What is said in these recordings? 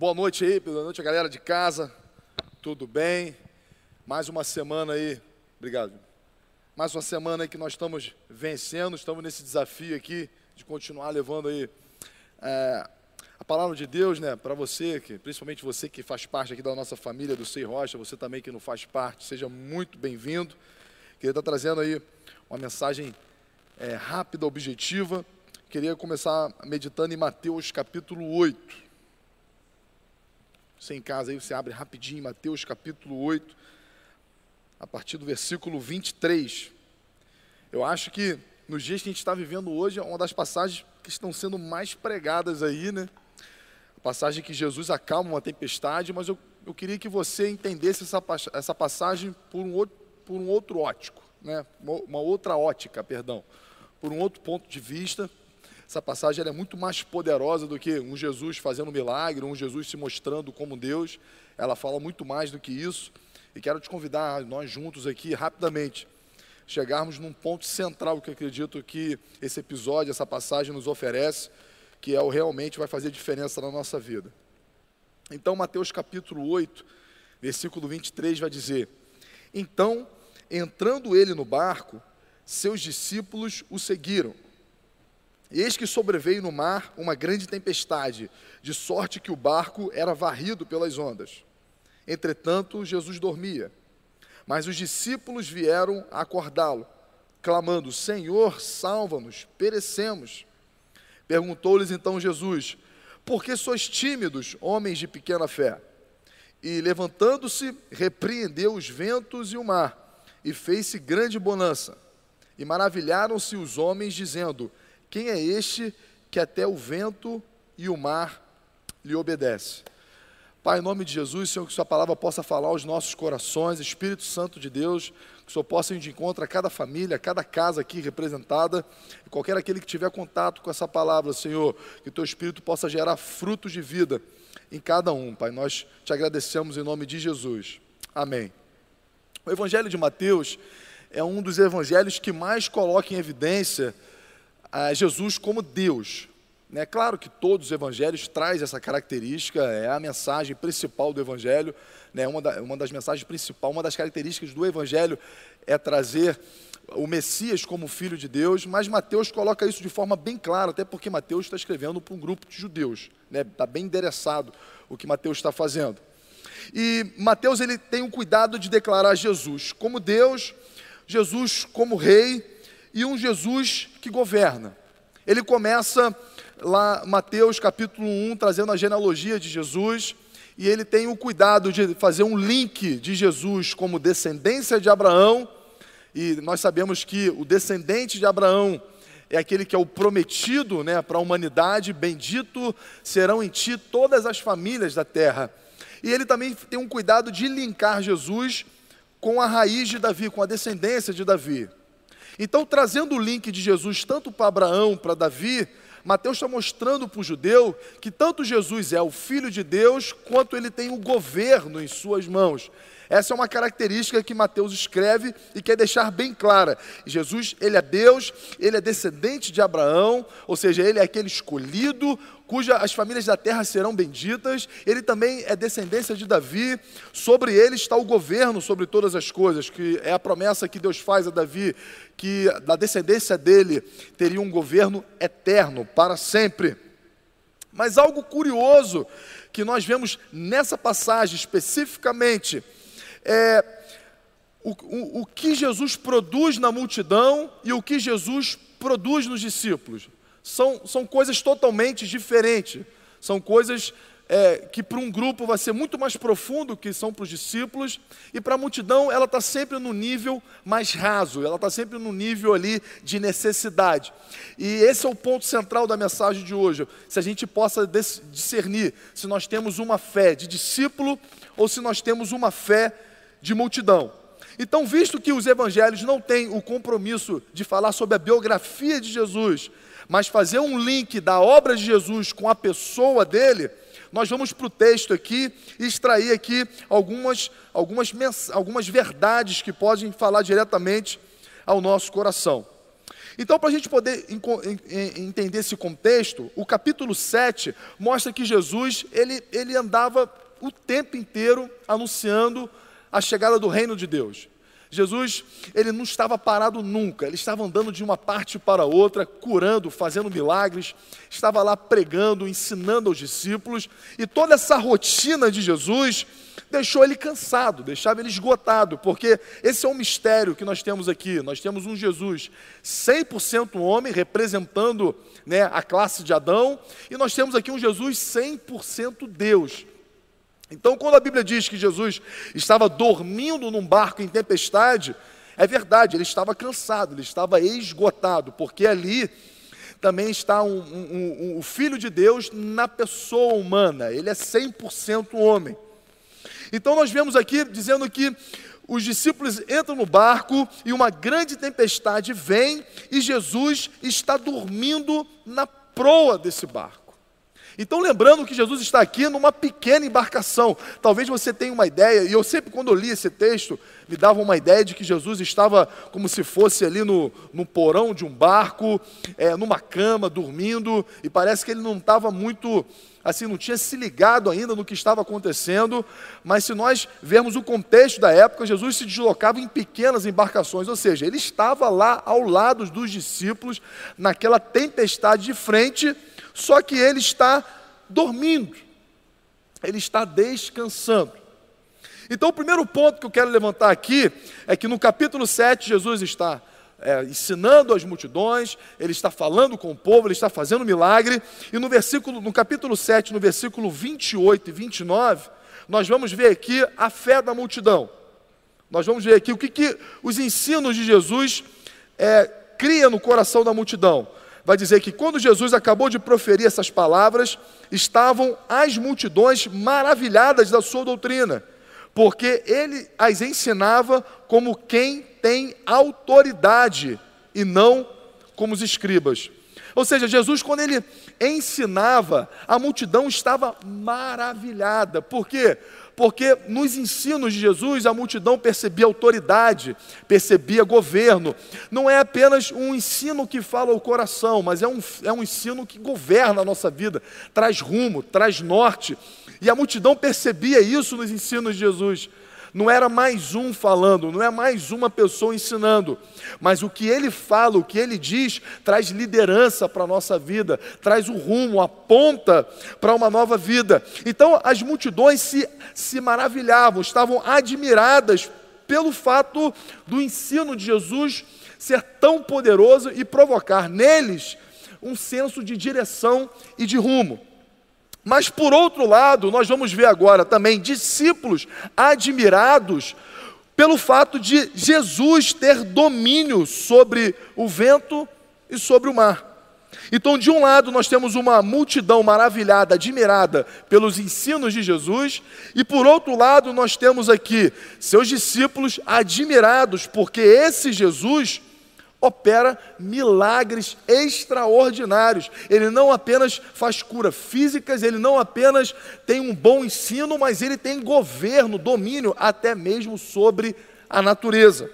Boa noite aí, boa noite a galera de casa. Tudo bem? Mais uma semana aí. Obrigado. Mais uma semana aí que nós estamos vencendo, estamos nesse desafio aqui de continuar levando aí é, a palavra de Deus, né, para você, que, principalmente você que faz parte aqui da nossa família do Sei Rocha, você também que não faz parte, seja muito bem-vindo. Queria estar trazendo aí uma mensagem é, rápida, objetiva. Queria começar meditando em Mateus capítulo 8. Você em casa aí, você abre rapidinho, Mateus capítulo 8, a partir do versículo 23. Eu acho que nos dias que a gente está vivendo hoje, é uma das passagens que estão sendo mais pregadas aí, né? A passagem que Jesus acalma uma tempestade, mas eu, eu queria que você entendesse essa, essa passagem por um outro, por um outro ótico, né? uma, uma outra ótica, perdão, por um outro ponto de vista essa passagem é muito mais poderosa do que um Jesus fazendo milagre, um Jesus se mostrando como Deus. Ela fala muito mais do que isso. E quero te convidar, nós juntos aqui, rapidamente, chegarmos num ponto central que eu acredito que esse episódio, essa passagem nos oferece, que é o realmente vai fazer diferença na nossa vida. Então, Mateus capítulo 8, versículo 23 vai dizer: Então, entrando ele no barco, seus discípulos o seguiram. Eis que sobreveio no mar uma grande tempestade, de sorte que o barco era varrido pelas ondas. Entretanto, Jesus dormia. Mas os discípulos vieram acordá-lo, clamando: Senhor, salva-nos, perecemos. Perguntou-lhes então Jesus: Por que sois tímidos, homens de pequena fé? E levantando-se, repreendeu os ventos e o mar, e fez-se grande bonança. E maravilharam-se os homens, dizendo: quem é este que até o vento e o mar lhe obedece? Pai, em nome de Jesus, Senhor, que Sua palavra possa falar aos nossos corações, Espírito Santo de Deus, que o Senhor possa ir de encontro a cada família, a cada casa aqui representada, e qualquer aquele que tiver contato com essa palavra, Senhor, que Teu Espírito possa gerar frutos de vida em cada um, Pai. Nós te agradecemos em nome de Jesus. Amém. O Evangelho de Mateus é um dos evangelhos que mais coloca em evidência a Jesus como Deus. É claro que todos os evangelhos traz essa característica, é a mensagem principal do evangelho, né? uma, da, uma das mensagens principais, uma das características do evangelho é trazer o Messias como filho de Deus, mas Mateus coloca isso de forma bem clara, até porque Mateus está escrevendo para um grupo de judeus, né? está bem endereçado o que Mateus está fazendo. E Mateus ele tem o cuidado de declarar Jesus como Deus, Jesus como rei, e um Jesus que governa. Ele começa lá, Mateus capítulo 1, trazendo a genealogia de Jesus, e ele tem o cuidado de fazer um link de Jesus como descendência de Abraão, e nós sabemos que o descendente de Abraão é aquele que é o prometido né, para a humanidade, bendito serão em ti todas as famílias da terra. E ele também tem um cuidado de linkar Jesus com a raiz de Davi, com a descendência de Davi. Então, trazendo o link de Jesus tanto para Abraão, para Davi, Mateus está mostrando para o judeu que tanto Jesus é o Filho de Deus, quanto ele tem o governo em suas mãos. Essa é uma característica que Mateus escreve e quer deixar bem clara. Jesus, ele é Deus, ele é descendente de Abraão, ou seja, ele é aquele escolhido, cuja as famílias da terra serão benditas. Ele também é descendência de Davi. Sobre ele está o governo sobre todas as coisas, que é a promessa que Deus faz a Davi, que da descendência dele teria um governo eterno para sempre. Mas algo curioso que nós vemos nessa passagem especificamente é, o, o, o que Jesus produz na multidão e o que Jesus produz nos discípulos. São, são coisas totalmente diferentes. São coisas é, que para um grupo vai ser muito mais profundo que são para os discípulos, e para a multidão ela está sempre no nível mais raso, ela está sempre no nível ali de necessidade. E esse é o ponto central da mensagem de hoje, se a gente possa discernir se nós temos uma fé de discípulo ou se nós temos uma fé de multidão. Então, visto que os evangelhos não têm o compromisso de falar sobre a biografia de Jesus, mas fazer um link da obra de Jesus com a pessoa dele, nós vamos para o texto aqui e extrair aqui algumas, algumas, algumas verdades que podem falar diretamente ao nosso coração. Então, para a gente poder entender esse contexto, o capítulo 7 mostra que Jesus ele, ele andava o tempo inteiro anunciando a chegada do reino de Deus. Jesus, ele não estava parado nunca, ele estava andando de uma parte para outra, curando, fazendo milagres, estava lá pregando, ensinando aos discípulos, e toda essa rotina de Jesus deixou ele cansado, deixava ele esgotado, porque esse é um mistério que nós temos aqui. Nós temos um Jesus 100% homem, representando né, a classe de Adão, e nós temos aqui um Jesus 100% Deus. Então, quando a Bíblia diz que Jesus estava dormindo num barco em tempestade, é verdade, ele estava cansado, ele estava esgotado, porque ali também está um, um, um, o Filho de Deus na pessoa humana, ele é 100% homem. Então, nós vemos aqui dizendo que os discípulos entram no barco e uma grande tempestade vem e Jesus está dormindo na proa desse barco. Então, lembrando que Jesus está aqui numa pequena embarcação. Talvez você tenha uma ideia, e eu sempre, quando eu li esse texto, me dava uma ideia de que Jesus estava como se fosse ali no, no porão de um barco, é, numa cama, dormindo, e parece que ele não estava muito assim, não tinha se ligado ainda no que estava acontecendo, mas se nós vermos o contexto da época, Jesus se deslocava em pequenas embarcações, ou seja, ele estava lá ao lado dos discípulos, naquela tempestade de frente, só que ele está dormindo, ele está descansando. Então, o primeiro ponto que eu quero levantar aqui é que no capítulo 7, Jesus está é, ensinando as multidões, ele está falando com o povo, ele está fazendo milagre, e no versículo, no capítulo 7, no versículo 28 e 29, nós vamos ver aqui a fé da multidão. Nós vamos ver aqui o que, que os ensinos de Jesus é, cria no coração da multidão vai dizer que quando Jesus acabou de proferir essas palavras, estavam as multidões maravilhadas da sua doutrina, porque ele as ensinava como quem tem autoridade e não como os escribas. Ou seja, Jesus, quando ele ensinava, a multidão estava maravilhada. Por quê? Porque nos ensinos de Jesus a multidão percebia autoridade, percebia governo. Não é apenas um ensino que fala ao coração, mas é um, é um ensino que governa a nossa vida, traz rumo, traz norte. E a multidão percebia isso nos ensinos de Jesus. Não era mais um falando, não é mais uma pessoa ensinando, mas o que ele fala, o que ele diz, traz liderança para a nossa vida, traz o rumo, aponta para uma nova vida. Então as multidões se, se maravilhavam, estavam admiradas pelo fato do ensino de Jesus ser tão poderoso e provocar neles um senso de direção e de rumo. Mas por outro lado, nós vamos ver agora também discípulos admirados pelo fato de Jesus ter domínio sobre o vento e sobre o mar. Então, de um lado, nós temos uma multidão maravilhada, admirada pelos ensinos de Jesus, e por outro lado, nós temos aqui seus discípulos admirados, porque esse Jesus opera milagres extraordinários. Ele não apenas faz cura físicas, ele não apenas tem um bom ensino, mas ele tem governo, domínio até mesmo sobre a natureza.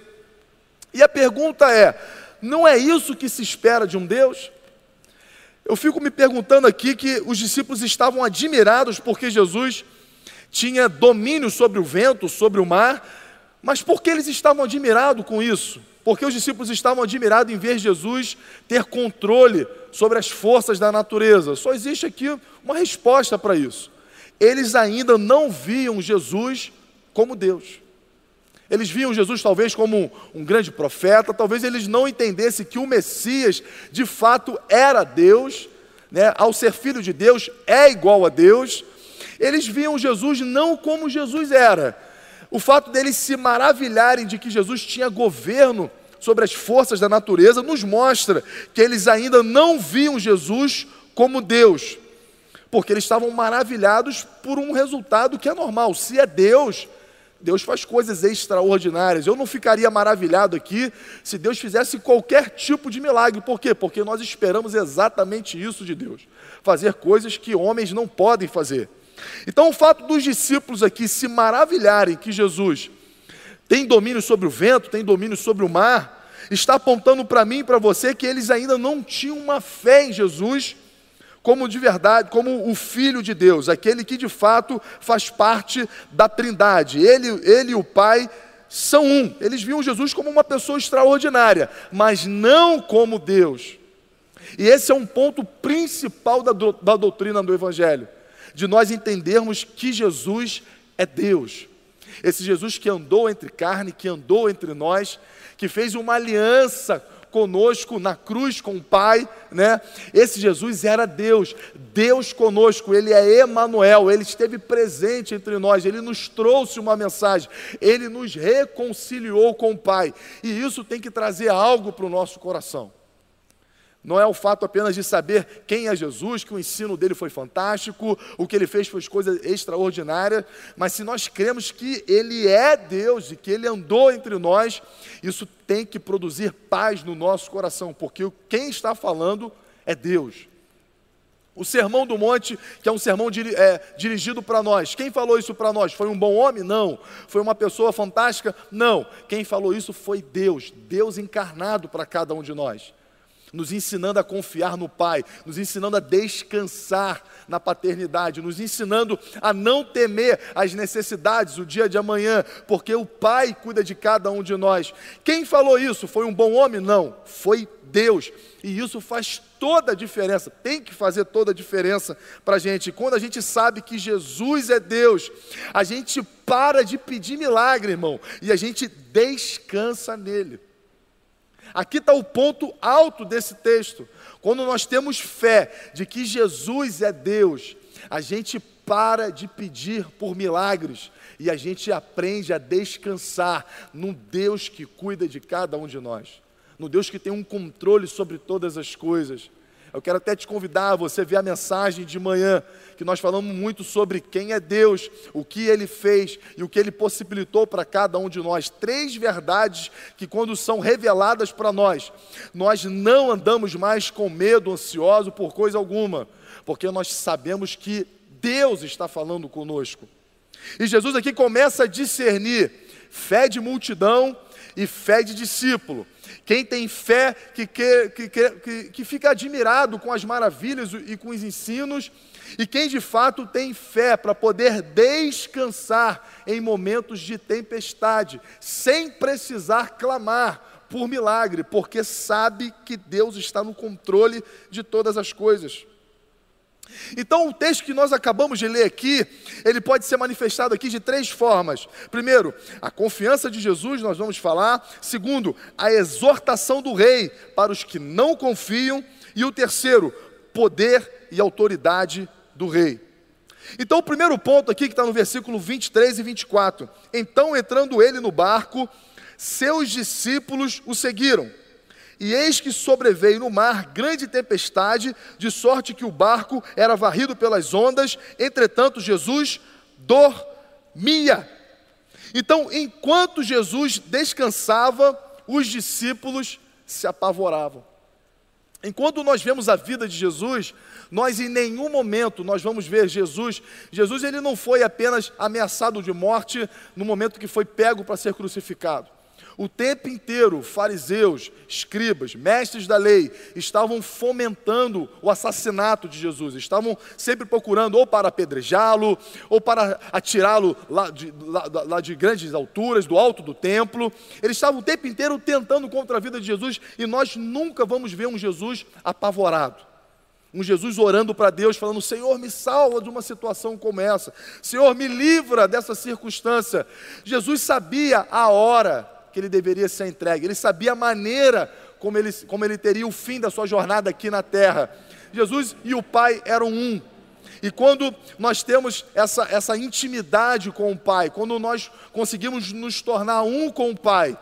E a pergunta é: não é isso que se espera de um Deus? Eu fico me perguntando aqui que os discípulos estavam admirados porque Jesus tinha domínio sobre o vento, sobre o mar, mas por que eles estavam admirados com isso? Porque os discípulos estavam admirados em ver Jesus ter controle sobre as forças da natureza. Só existe aqui uma resposta para isso. Eles ainda não viam Jesus como Deus. Eles viam Jesus talvez como um, grande profeta, talvez eles não entendessem que o Messias de fato era Deus, né? ao ser filho de Deus, é igual a Deus. Eles viam Jesus não como Jesus era, o fato deles se maravilharem de que Jesus tinha governo sobre as forças da natureza nos mostra que eles ainda não viam Jesus como Deus, porque eles estavam maravilhados por um resultado que é normal. Se é Deus, Deus faz coisas extraordinárias. Eu não ficaria maravilhado aqui se Deus fizesse qualquer tipo de milagre. Por quê? Porque nós esperamos exatamente isso de Deus: fazer coisas que homens não podem fazer. Então, o fato dos discípulos aqui se maravilharem que Jesus tem domínio sobre o vento, tem domínio sobre o mar, está apontando para mim e para você que eles ainda não tinham uma fé em Jesus como de verdade, como o Filho de Deus, aquele que de fato faz parte da Trindade. Ele, ele e o Pai são um. Eles viam Jesus como uma pessoa extraordinária, mas não como Deus. E esse é um ponto principal da, da doutrina do Evangelho, de nós entendermos que Jesus é Deus. Esse Jesus que andou entre carne, que andou entre nós, que fez uma aliança conosco na cruz com o Pai, né? Esse Jesus era Deus, Deus conosco, ele é Emanuel, ele esteve presente entre nós, ele nos trouxe uma mensagem, ele nos reconciliou com o Pai. E isso tem que trazer algo para o nosso coração. Não é o fato apenas de saber quem é Jesus, que o ensino dele foi fantástico, o que ele fez foi coisa extraordinária, mas se nós cremos que ele é Deus e que ele andou entre nós, isso tem que produzir paz no nosso coração, porque quem está falando é Deus. O Sermão do Monte, que é um sermão é, dirigido para nós. Quem falou isso para nós? Foi um bom homem? Não. Foi uma pessoa fantástica? Não. Quem falou isso foi Deus, Deus encarnado para cada um de nós nos ensinando a confiar no Pai, nos ensinando a descansar na paternidade, nos ensinando a não temer as necessidades, o dia de amanhã, porque o Pai cuida de cada um de nós. Quem falou isso? Foi um bom homem? Não, foi Deus. E isso faz toda a diferença, tem que fazer toda a diferença para a gente. Quando a gente sabe que Jesus é Deus, a gente para de pedir milagre, irmão, e a gente descansa nele. Aqui está o ponto alto desse texto. Quando nós temos fé de que Jesus é Deus, a gente para de pedir por milagres e a gente aprende a descansar no Deus que cuida de cada um de nós, no Deus que tem um controle sobre todas as coisas. Eu quero até te convidar a você ver a mensagem de manhã, que nós falamos muito sobre quem é Deus, o que ele fez e o que ele possibilitou para cada um de nós. Três verdades que, quando são reveladas para nós, nós não andamos mais com medo, ansioso por coisa alguma, porque nós sabemos que Deus está falando conosco. E Jesus aqui começa a discernir fé de multidão e fé de discípulo. Quem tem fé que, que, que, que, fica admirado com as maravilhas e com os ensinos, e quem de fato tem fé para poder descansar em momentos de tempestade, sem precisar clamar por milagre, porque sabe que Deus está no controle de todas as coisas. Então, o texto que nós acabamos de ler aqui, ele pode ser manifestado aqui de três formas. Primeiro, a confiança de Jesus, nós vamos falar. Segundo, a exortação do rei para os que não confiam. E o terceiro, poder e autoridade do rei. Então, o primeiro ponto aqui, que está no versículo 23 e 24: Então, entrando ele no barco, seus discípulos o seguiram. E eis que sobreveio no mar grande tempestade, de sorte que o barco era varrido pelas ondas, entretanto Jesus dormia. Então, enquanto Jesus descansava, os discípulos se apavoravam. Enquanto nós vemos a vida de Jesus, nós em nenhum momento nós vamos ver Jesus. Jesus ele não foi apenas ameaçado de morte no momento que foi pego para ser crucificado. O tempo inteiro, fariseus, escribas, mestres da lei, estavam fomentando o assassinato de Jesus, estavam sempre procurando ou para apedrejá-lo, ou para atirá-lo lá de, lá, lá de grandes alturas, do alto do templo. Eles estavam o tempo inteiro tentando contra a vida de Jesus, e nós nunca vamos ver um Jesus apavorado. Um Jesus orando para Deus, falando: Senhor, me salva de uma situação como essa. Senhor, me livra dessa circunstância. Jesus sabia a hora que ele deveria ser entregue, ele sabia a maneira como ele, como ele teria o fim da sua jornada aqui na terra. Jesus e o Pai eram um. E quando nós temos essa, essa intimidade com o Pai, quando nós conseguimos nos tornar um com o Pai,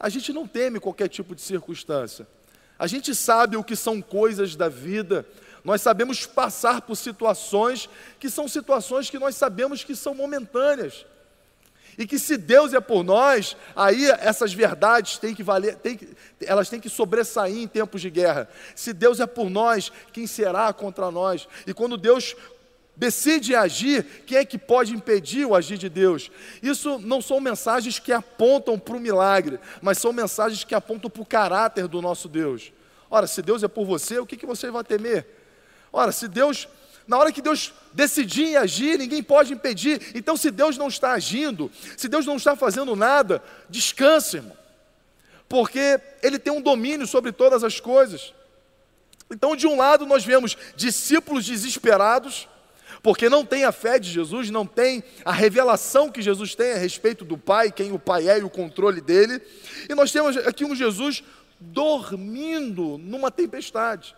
a gente não teme qualquer tipo de circunstância. A gente sabe o que são coisas da vida, nós sabemos passar por situações que são situações que nós sabemos que são momentâneas. E que se Deus é por nós, aí essas verdades têm que valer, têm que, elas têm que sobressair em tempos de guerra. Se Deus é por nós, quem será contra nós? E quando Deus decide agir, quem é que pode impedir o agir de Deus? Isso não são mensagens que apontam para o milagre, mas são mensagens que apontam para o caráter do nosso Deus. Ora, se Deus é por você, o que, que você vai temer? Ora, se Deus, na hora que Deus decidir agir, ninguém pode impedir. Então, se Deus não está agindo, se Deus não está fazendo nada, descanse, irmão, porque Ele tem um domínio sobre todas as coisas. Então, de um lado, nós vemos discípulos desesperados, porque não tem a fé de Jesus, não tem a revelação que Jesus tem a respeito do Pai, quem o Pai é e o controle dele. E nós temos aqui um Jesus dormindo numa tempestade.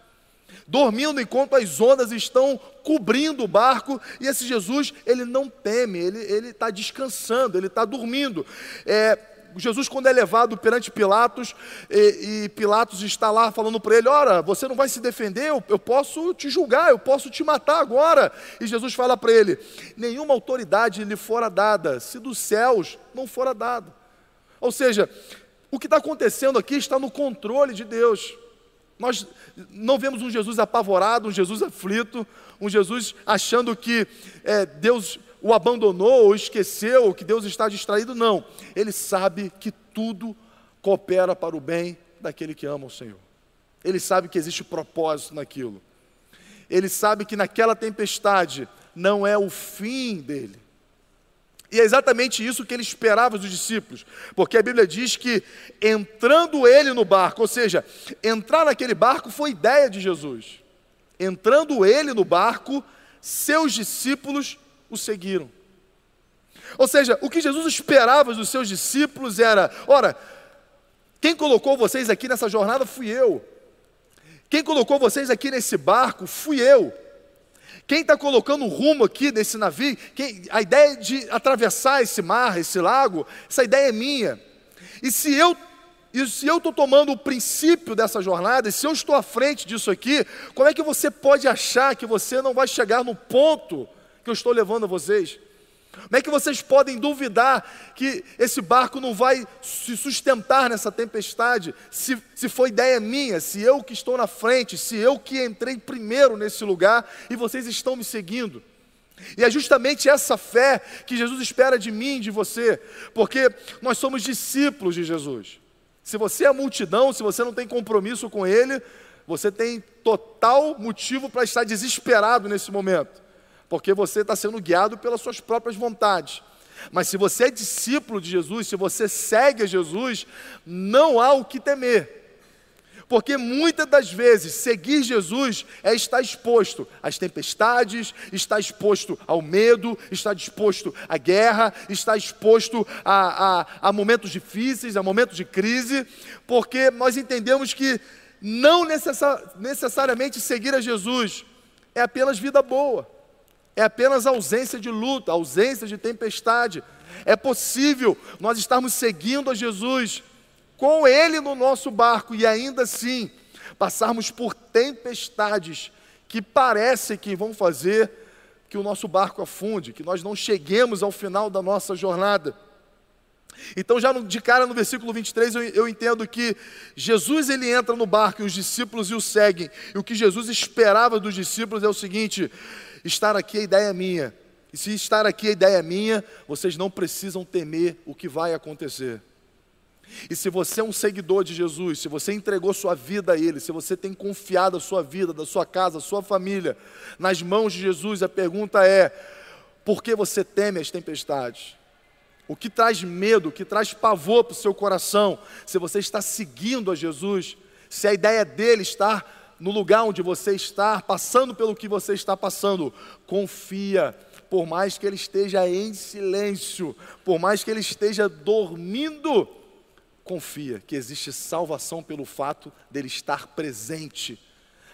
Dormindo enquanto as ondas estão cobrindo o barco, e esse Jesus, ele não teme, ele está descansando, ele está dormindo. É, Jesus, quando é levado perante Pilatos, e, e Pilatos está lá falando para ele: Ora, você não vai se defender, eu, eu posso te julgar, eu posso te matar agora. E Jesus fala para ele: Nenhuma autoridade lhe fora dada, se dos céus não fora dada. Ou seja, o que está acontecendo aqui está no controle de Deus. Nós não vemos um Jesus apavorado, um Jesus aflito, um Jesus achando que é, Deus o abandonou ou esqueceu, que Deus está distraído, não. Ele sabe que tudo coopera para o bem daquele que ama o Senhor. Ele sabe que existe propósito naquilo. Ele sabe que naquela tempestade não é o fim dele. E é exatamente isso que ele esperava dos discípulos, porque a Bíblia diz que entrando ele no barco, ou seja, entrar naquele barco foi ideia de Jesus. Entrando ele no barco, seus discípulos o seguiram. Ou seja, o que Jesus esperava dos seus discípulos era: ora, quem colocou vocês aqui nessa jornada fui eu. Quem colocou vocês aqui nesse barco fui eu. Quem está colocando rumo aqui nesse navio, quem, a ideia de atravessar esse mar, esse lago, essa ideia é minha. E se eu e se eu estou tomando o princípio dessa jornada, e se eu estou à frente disso aqui, como é que você pode achar que você não vai chegar no ponto que eu estou levando a vocês? Como é que vocês podem duvidar que esse barco não vai se sustentar nessa tempestade, se, se foi ideia minha, se eu que estou na frente, se eu que entrei primeiro nesse lugar e vocês estão me seguindo? E é justamente essa fé que Jesus espera de mim, de você, porque nós somos discípulos de Jesus. Se você é multidão, se você não tem compromisso com Ele, você tem total motivo para estar desesperado nesse momento porque você está sendo guiado pelas suas próprias vontades. Mas se você é discípulo de Jesus, se você segue a Jesus, não há o que temer. Porque muitas das vezes seguir Jesus é estar exposto às tempestades, estar exposto ao medo, estar exposto à guerra, estar exposto a, a, a momentos difíceis, a momentos de crise, porque nós entendemos que não necessar, necessariamente seguir a Jesus é apenas vida boa é apenas ausência de luta, ausência de tempestade. É possível nós estarmos seguindo a Jesus com Ele no nosso barco e ainda assim passarmos por tempestades que parece que vão fazer que o nosso barco afunde, que nós não cheguemos ao final da nossa jornada. Então, já de cara no versículo 23, eu, entendo que Jesus ele entra no barco e os discípulos o seguem. E o que Jesus esperava dos discípulos é o seguinte: estar aqui a ideia é minha. E se estar aqui a ideia é minha, vocês não precisam temer o que vai acontecer. E se você é um seguidor de Jesus, se você entregou sua vida a Ele, se você tem confiado a sua vida, da sua casa, a sua família, nas mãos de Jesus, a pergunta é: por que você teme as tempestades? O que traz medo, o que traz pavor para o seu coração, se você está seguindo a Jesus, se a ideia dele está no lugar onde você está, passando pelo que você está passando, confia, por mais que ele esteja em silêncio, por mais que ele esteja dormindo, confia que existe salvação pelo fato dele estar presente.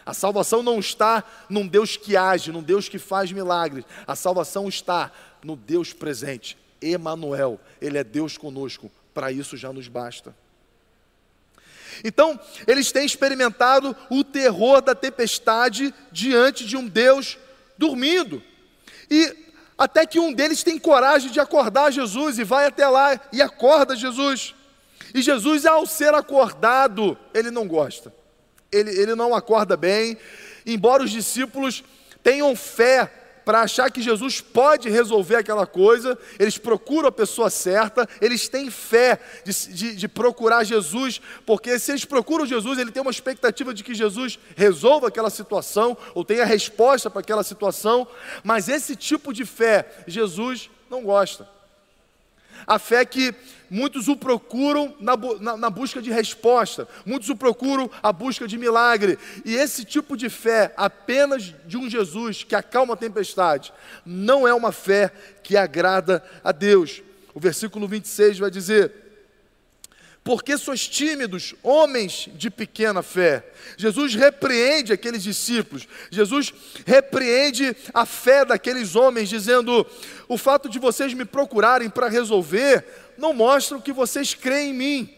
A salvação não está num Deus que age, num Deus que faz milagres. A salvação está no Deus presente. Emanuel, ele é Deus conosco. Para isso já nos basta. Então, eles têm experimentado o terror da tempestade diante de um Deus dormindo. E até que um deles tem coragem de acordar Jesus e vai até lá e acorda Jesus. E Jesus, ao ser acordado, ele não gosta. Ele, ele não acorda bem, embora os discípulos tenham fé para achar que Jesus pode resolver aquela coisa, eles procuram a pessoa certa, eles têm fé de, de, de, procurar Jesus, porque se eles procuram Jesus, ele tem uma expectativa de que Jesus resolva aquela situação, ou tenha resposta para aquela situação, mas esse tipo de fé, Jesus não gosta. A fé que muitos o procuram na, na, na, busca de resposta, muitos o procuram a busca de milagre. E esse tipo de fé, apenas de um Jesus que acalma a tempestade, não é uma fé que agrada a Deus. O versículo 26 vai dizer: porque sois tímidos, homens de pequena fé. Jesus repreende aqueles discípulos, Jesus repreende a fé daqueles homens, dizendo: o fato de vocês me procurarem para resolver não mostra que vocês creem em mim.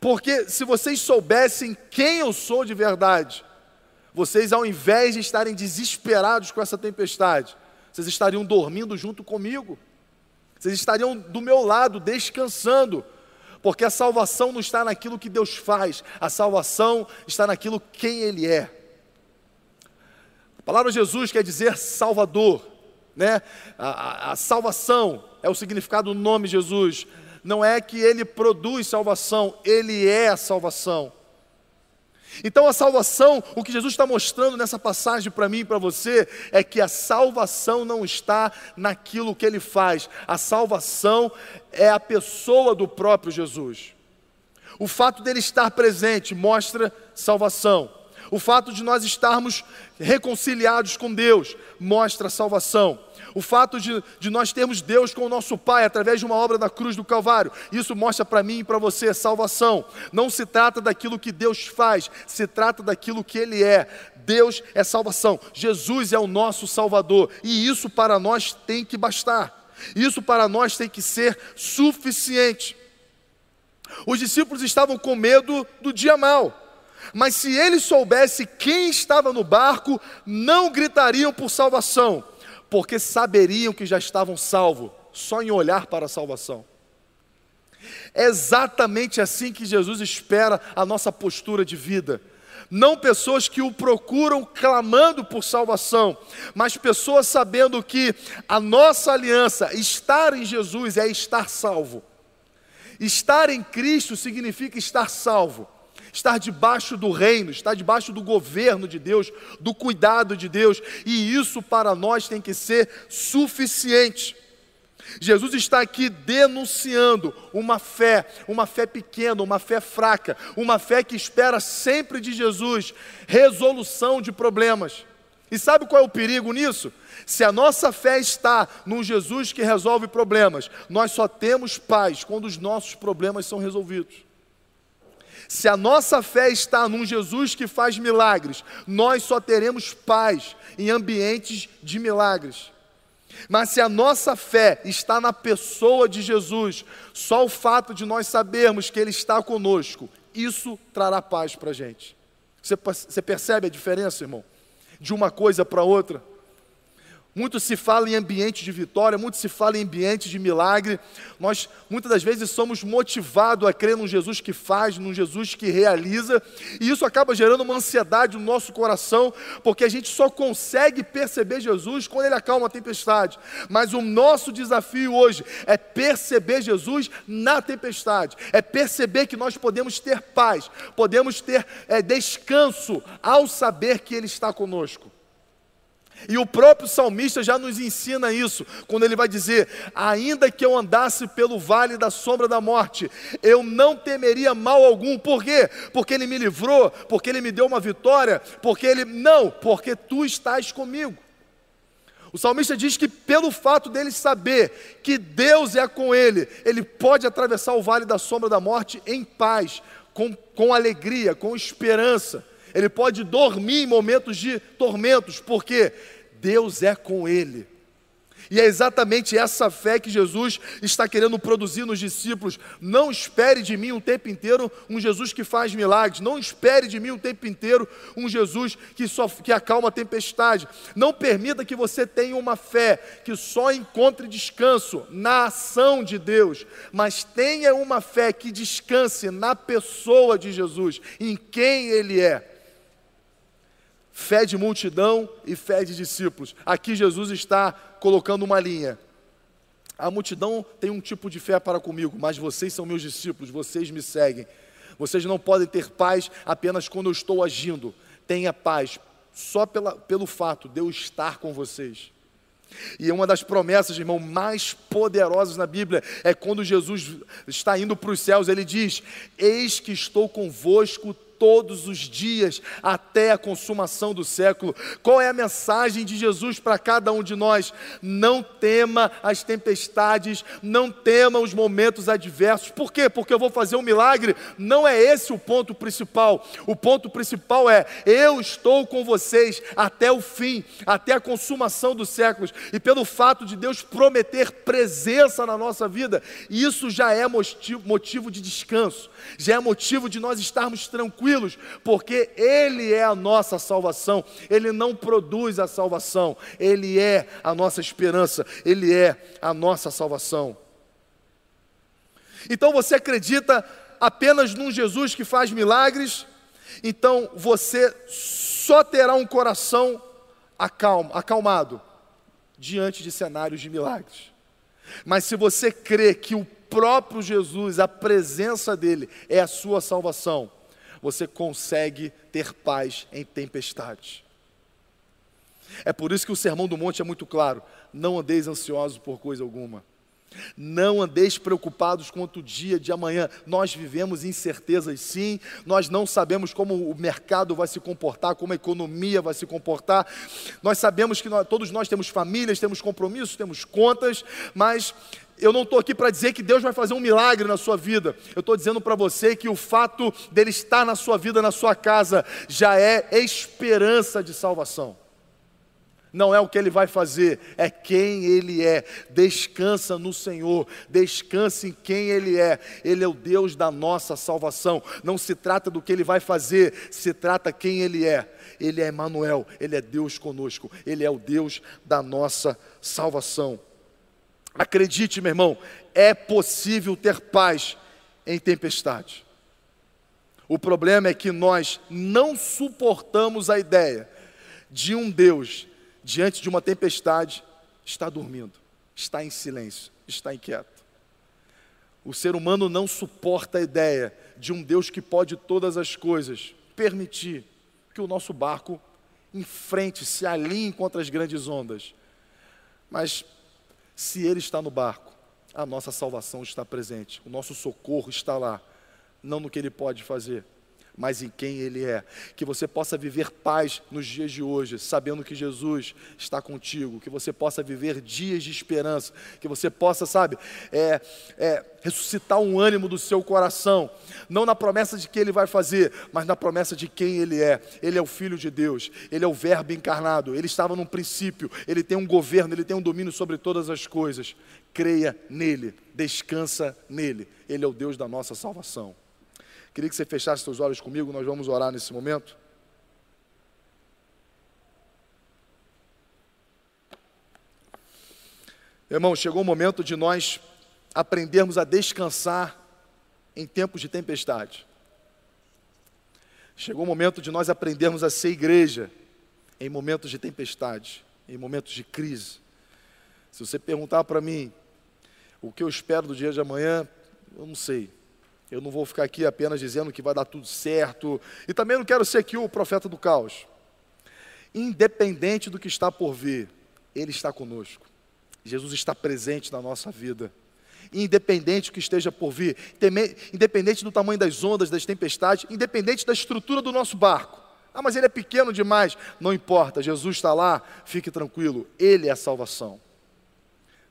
Porque se vocês soubessem quem eu sou de verdade, vocês, ao invés de estarem desesperados com essa tempestade, vocês estariam dormindo junto comigo, vocês estariam do meu lado, descansando porque a salvação não está naquilo que Deus faz, a salvação está naquilo quem Ele é. A palavra Jesus quer dizer Salvador, né? A, a, a salvação é o significado do nome Jesus. Não é que Ele produz salvação, Ele é a salvação. Então a salvação, o que Jesus está mostrando nessa passagem para mim e para você, é que a salvação não está naquilo que ele faz, a salvação é a pessoa do próprio Jesus. O fato dele estar presente mostra salvação. O fato de nós estarmos reconciliados com Deus mostra salvação. O fato de, de nós termos Deus com o nosso Pai através de uma obra da cruz do Calvário, isso mostra para mim e para você salvação. Não se trata daquilo que Deus faz, se trata daquilo que Ele é. Deus é salvação, Jesus é o nosso Salvador, e isso para nós tem que bastar, isso para nós tem que ser suficiente. Os discípulos estavam com medo do dia mal, mas se eles soubessem quem estava no barco, não gritariam por salvação, porque saberiam que já estavam salvos, só em olhar para a salvação. É exatamente assim que Jesus espera a nossa postura de vida. Não pessoas que o procuram clamando por salvação, mas pessoas sabendo que a nossa aliança, estar em Jesus, é estar salvo. Estar em Cristo significa estar salvo estar debaixo do reino, estar debaixo do governo de Deus, do cuidado de Deus, e isso para nós tem que ser suficiente. Jesus está aqui denunciando uma fé, uma fé pequena, uma fé fraca, uma fé que espera sempre de Jesus resolução de problemas. E sabe qual é o perigo nisso? Se a nossa fé está num Jesus que resolve problemas, nós só temos paz quando os nossos problemas são resolvidos. Se a nossa fé está num Jesus que faz milagres, nós só teremos paz em ambientes de milagres. Mas se a nossa fé está na pessoa de Jesus, só o fato de nós sabermos que Ele está conosco, isso trará paz para a gente. Você, você percebe a diferença, irmão? De uma coisa para outra? Muito se fala em ambiente de vitória, muito se fala em ambiente de milagre. Nós muitas das vezes somos motivados a crer num Jesus que faz, num Jesus que realiza, e isso acaba gerando uma ansiedade no nosso coração, porque a gente só consegue perceber Jesus quando ele acalma a tempestade. Mas o nosso desafio hoje é perceber Jesus na tempestade, é perceber que nós podemos ter paz, podemos ter é, descanso ao saber que Ele está conosco. E o próprio salmista já nos ensina isso, quando ele vai dizer: Ainda que eu andasse pelo vale da sombra da morte, eu não temeria mal algum. Por quê? Porque ele me livrou, porque ele me deu uma vitória, porque ele. Não, porque tu estás comigo. O salmista diz que, pelo fato dele saber que Deus é com ele, ele pode atravessar o vale da sombra da morte em paz, com, com alegria, com esperança. Ele pode dormir em momentos de tormentos, porque Deus é com ele. E é exatamente essa fé que Jesus está querendo produzir nos discípulos. Não espere de mim o tempo inteiro um Jesus que faz milagres. Não espere de mim o tempo inteiro um Jesus que, só, que acalma a tempestade. Não permita que você tenha uma fé que só encontre descanso na ação de Deus. Mas tenha uma fé que descanse na pessoa de Jesus, em quem Ele é. Fé de multidão e fé de discípulos. Aqui Jesus está colocando uma linha. A multidão tem um tipo de fé para comigo, mas vocês são meus discípulos, vocês me seguem. Vocês não podem ter paz apenas quando eu estou agindo. Tenha paz só pela, pelo fato de eu estar com vocês. E uma das promessas, irmão, mais poderosas na Bíblia é quando Jesus está indo para os céus, ele diz: Eis que estou convosco todos os dias até a consumação do século. Qual é a mensagem de Jesus para cada um de nós? Não tema as tempestades, não tema os momentos adversos. Por quê? Porque eu vou fazer um milagre? Não é esse o ponto principal. O ponto principal é: eu estou com vocês até o fim, até a consumação dos séculos. E pelo fato de Deus prometer presença na nossa vida, isso já é motivo, de descanso, já é motivo de nós estarmos tranquilos tranquilos, porque Ele é a nossa salvação, Ele não produz a salvação, Ele é a nossa esperança, Ele é a nossa salvação. Então você acredita apenas num Jesus que faz milagres, então você só terá um coração acalma, acalmado diante de cenários de milagres. Mas se você crê que o próprio Jesus, a presença dele é a sua salvação, você consegue ter paz em tempestade. É por isso que o Sermão do Monte é muito claro: não andeis ansiosos por coisa alguma. Não andeis preocupados quanto o dia de amanhã. Nós vivemos incertezas, sim. Nós não sabemos como o mercado vai se comportar, como a economia vai se comportar. Nós sabemos que nós, todos nós temos famílias, temos compromissos, temos contas, mas eu não estou aqui para dizer que Deus vai fazer um milagre na sua vida. Eu estou dizendo para você que o fato dele estar na sua vida, na sua casa, já é esperança de salvação. Não é o que ele vai fazer, é quem ele é. Descansa no Senhor, descanse em quem ele é. Ele é o Deus da nossa salvação. Não se trata do que ele vai fazer, se trata quem ele é. Ele é Emmanuel, ele é Deus conosco, ele é o Deus da nossa salvação. Acredite, meu irmão, é possível ter paz em tempestade. O problema é que nós não suportamos a ideia de um Deus diante de uma tempestade está dormindo, está em silêncio, está inquieto. O ser humano não suporta a ideia de um Deus que pode todas as coisas permitir que o nosso barco enfrente, se alinhe contra as grandes ondas. Mas se Ele está no barco, a nossa salvação está presente, o nosso socorro está lá, não no que Ele pode fazer, mas em quem Ele é. Que você possa viver paz nos dias de hoje, sabendo que Jesus está contigo. Que você possa viver dias de esperança. Que você possa, sabe, é, é, ressuscitar um ânimo do seu coração. Não na promessa de que Ele vai fazer, mas na promessa de quem Ele é. Ele é o Filho de Deus. Ele é o Verbo encarnado. Ele estava no princípio. Ele tem um governo. Ele tem um domínio sobre todas as coisas. Creia nele. Descansa nele. Ele é o Deus da nossa salvação. Queria que você fechasse seus olhos comigo, nós vamos orar nesse momento. Irmão, chegou o momento de nós aprendermos a descansar em tempos de tempestade. Chegou o momento de nós aprendermos a ser igreja em momentos de tempestade, em momentos de crise. Se você perguntar para mim o que eu espero do dia de amanhã, eu não sei. Eu não vou ficar aqui apenas dizendo que vai dar tudo certo. E também não quero ser aqui o profeta do caos. Independente do que está por vir, Ele está conosco. Jesus está presente na nossa vida. Independente do que esteja por vir, independente do tamanho das ondas, das tempestades, independente da estrutura do nosso barco. Ah, mas ele é pequeno demais. Não importa, Jesus está lá, fique tranquilo, Ele é a salvação.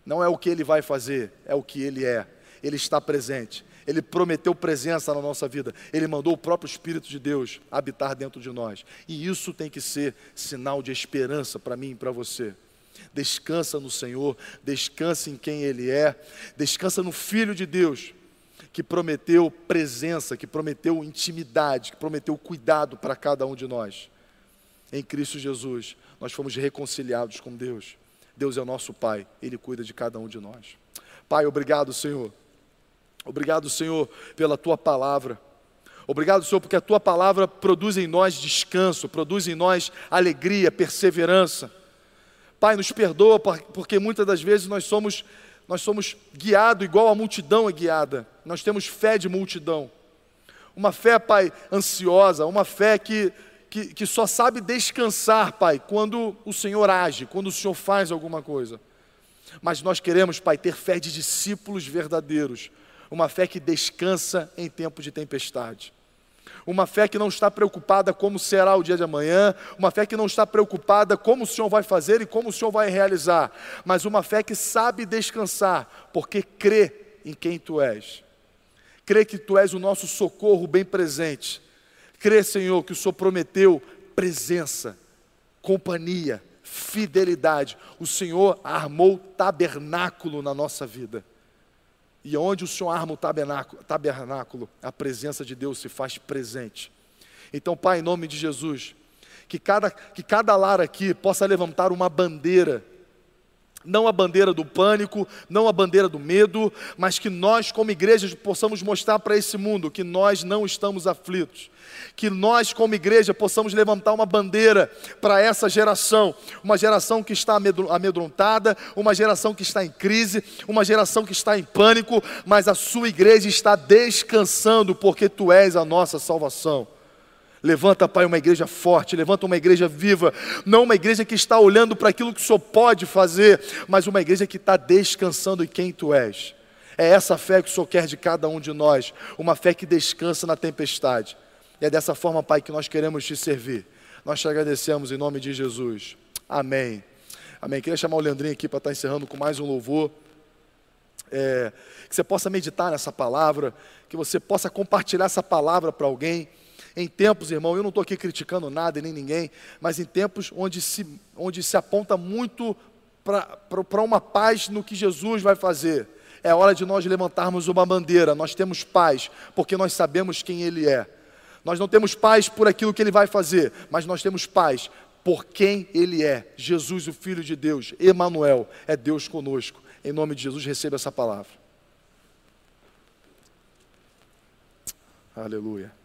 Não é o que ele vai fazer, é o que ele é. Ele está presente. Ele prometeu presença na nossa vida. Ele mandou o próprio Espírito de Deus habitar dentro de nós. E isso tem que ser sinal de esperança para mim e para você. Descansa no Senhor, descansa em quem Ele é, descansa no Filho de Deus, que prometeu presença, que prometeu intimidade, que prometeu cuidado para cada um de nós. Em Cristo Jesus, nós fomos reconciliados com Deus. Deus é o nosso Pai, Ele cuida de cada um de nós. Pai, obrigado, Senhor Obrigado, Senhor, pela tua palavra. Obrigado, Senhor, porque a tua palavra produz em nós descanso, produz em nós alegria, perseverança. Pai, nos perdoa, porque muitas das vezes nós somos, nós somos guiados igual a multidão é guiada. Nós temos fé de multidão. Uma fé, Pai, ansiosa, uma fé que, que, que só sabe descansar, Pai, quando o Senhor age, quando o Senhor faz alguma coisa. Mas nós queremos, Pai, ter fé de discípulos verdadeiros, uma fé que descansa em tempo de tempestade. Uma fé que não está preocupada como será o dia de amanhã, uma fé que não está preocupada como o Senhor vai fazer e como o Senhor vai realizar, mas uma fé que sabe descansar, porque crê em quem tu és. Crê que tu és o nosso socorro bem presente. Crê, Senhor, que o Senhor prometeu presença, companhia, fidelidade. O Senhor armou tabernáculo na nossa vida. E onde o Senhor arma o tabernáculo, tabernáculo, a presença de Deus se faz presente. Então, Pai, em nome de Jesus, que cada, que cada lar aqui possa levantar uma bandeira, não a bandeira do pânico, não a bandeira do medo, mas que nós, como igreja, possamos mostrar para esse mundo que nós não estamos aflitos, que nós, como igreja, possamos levantar uma bandeira para essa geração, uma geração que está amedrontada, uma geração que está em crise, uma geração que está em pânico, mas a sua igreja está descansando, porque tu és a nossa salvação. Levanta, Pai, uma igreja forte, levanta uma igreja viva, não uma igreja que está olhando para aquilo que Senhor pode fazer, mas uma igreja que está descansando em quem Tu és. É essa fé que o Senhor quer de cada um de nós, uma fé que descansa na tempestade. E é dessa forma, Pai, que nós queremos te servir. Nós te agradecemos em nome de Jesus. Amém. Amém. Queria chamar o Leandrinho aqui para estar encerrando com mais um louvor. É, que você possa meditar nessa palavra, que você possa compartilhar essa palavra para alguém. Em tempos, irmão, eu não estou aqui criticando nada e nem ninguém, mas em tempos onde se, onde se aponta muito para uma paz no que Jesus vai fazer. É hora de nós levantarmos uma bandeira. Nós temos paz, porque nós sabemos quem Ele é. Nós não temos paz por aquilo que ele vai fazer, mas nós temos paz por quem ele é. Jesus, o Filho de Deus, Emanuel, é Deus conosco. Em nome de Jesus, receba essa palavra. Aleluia.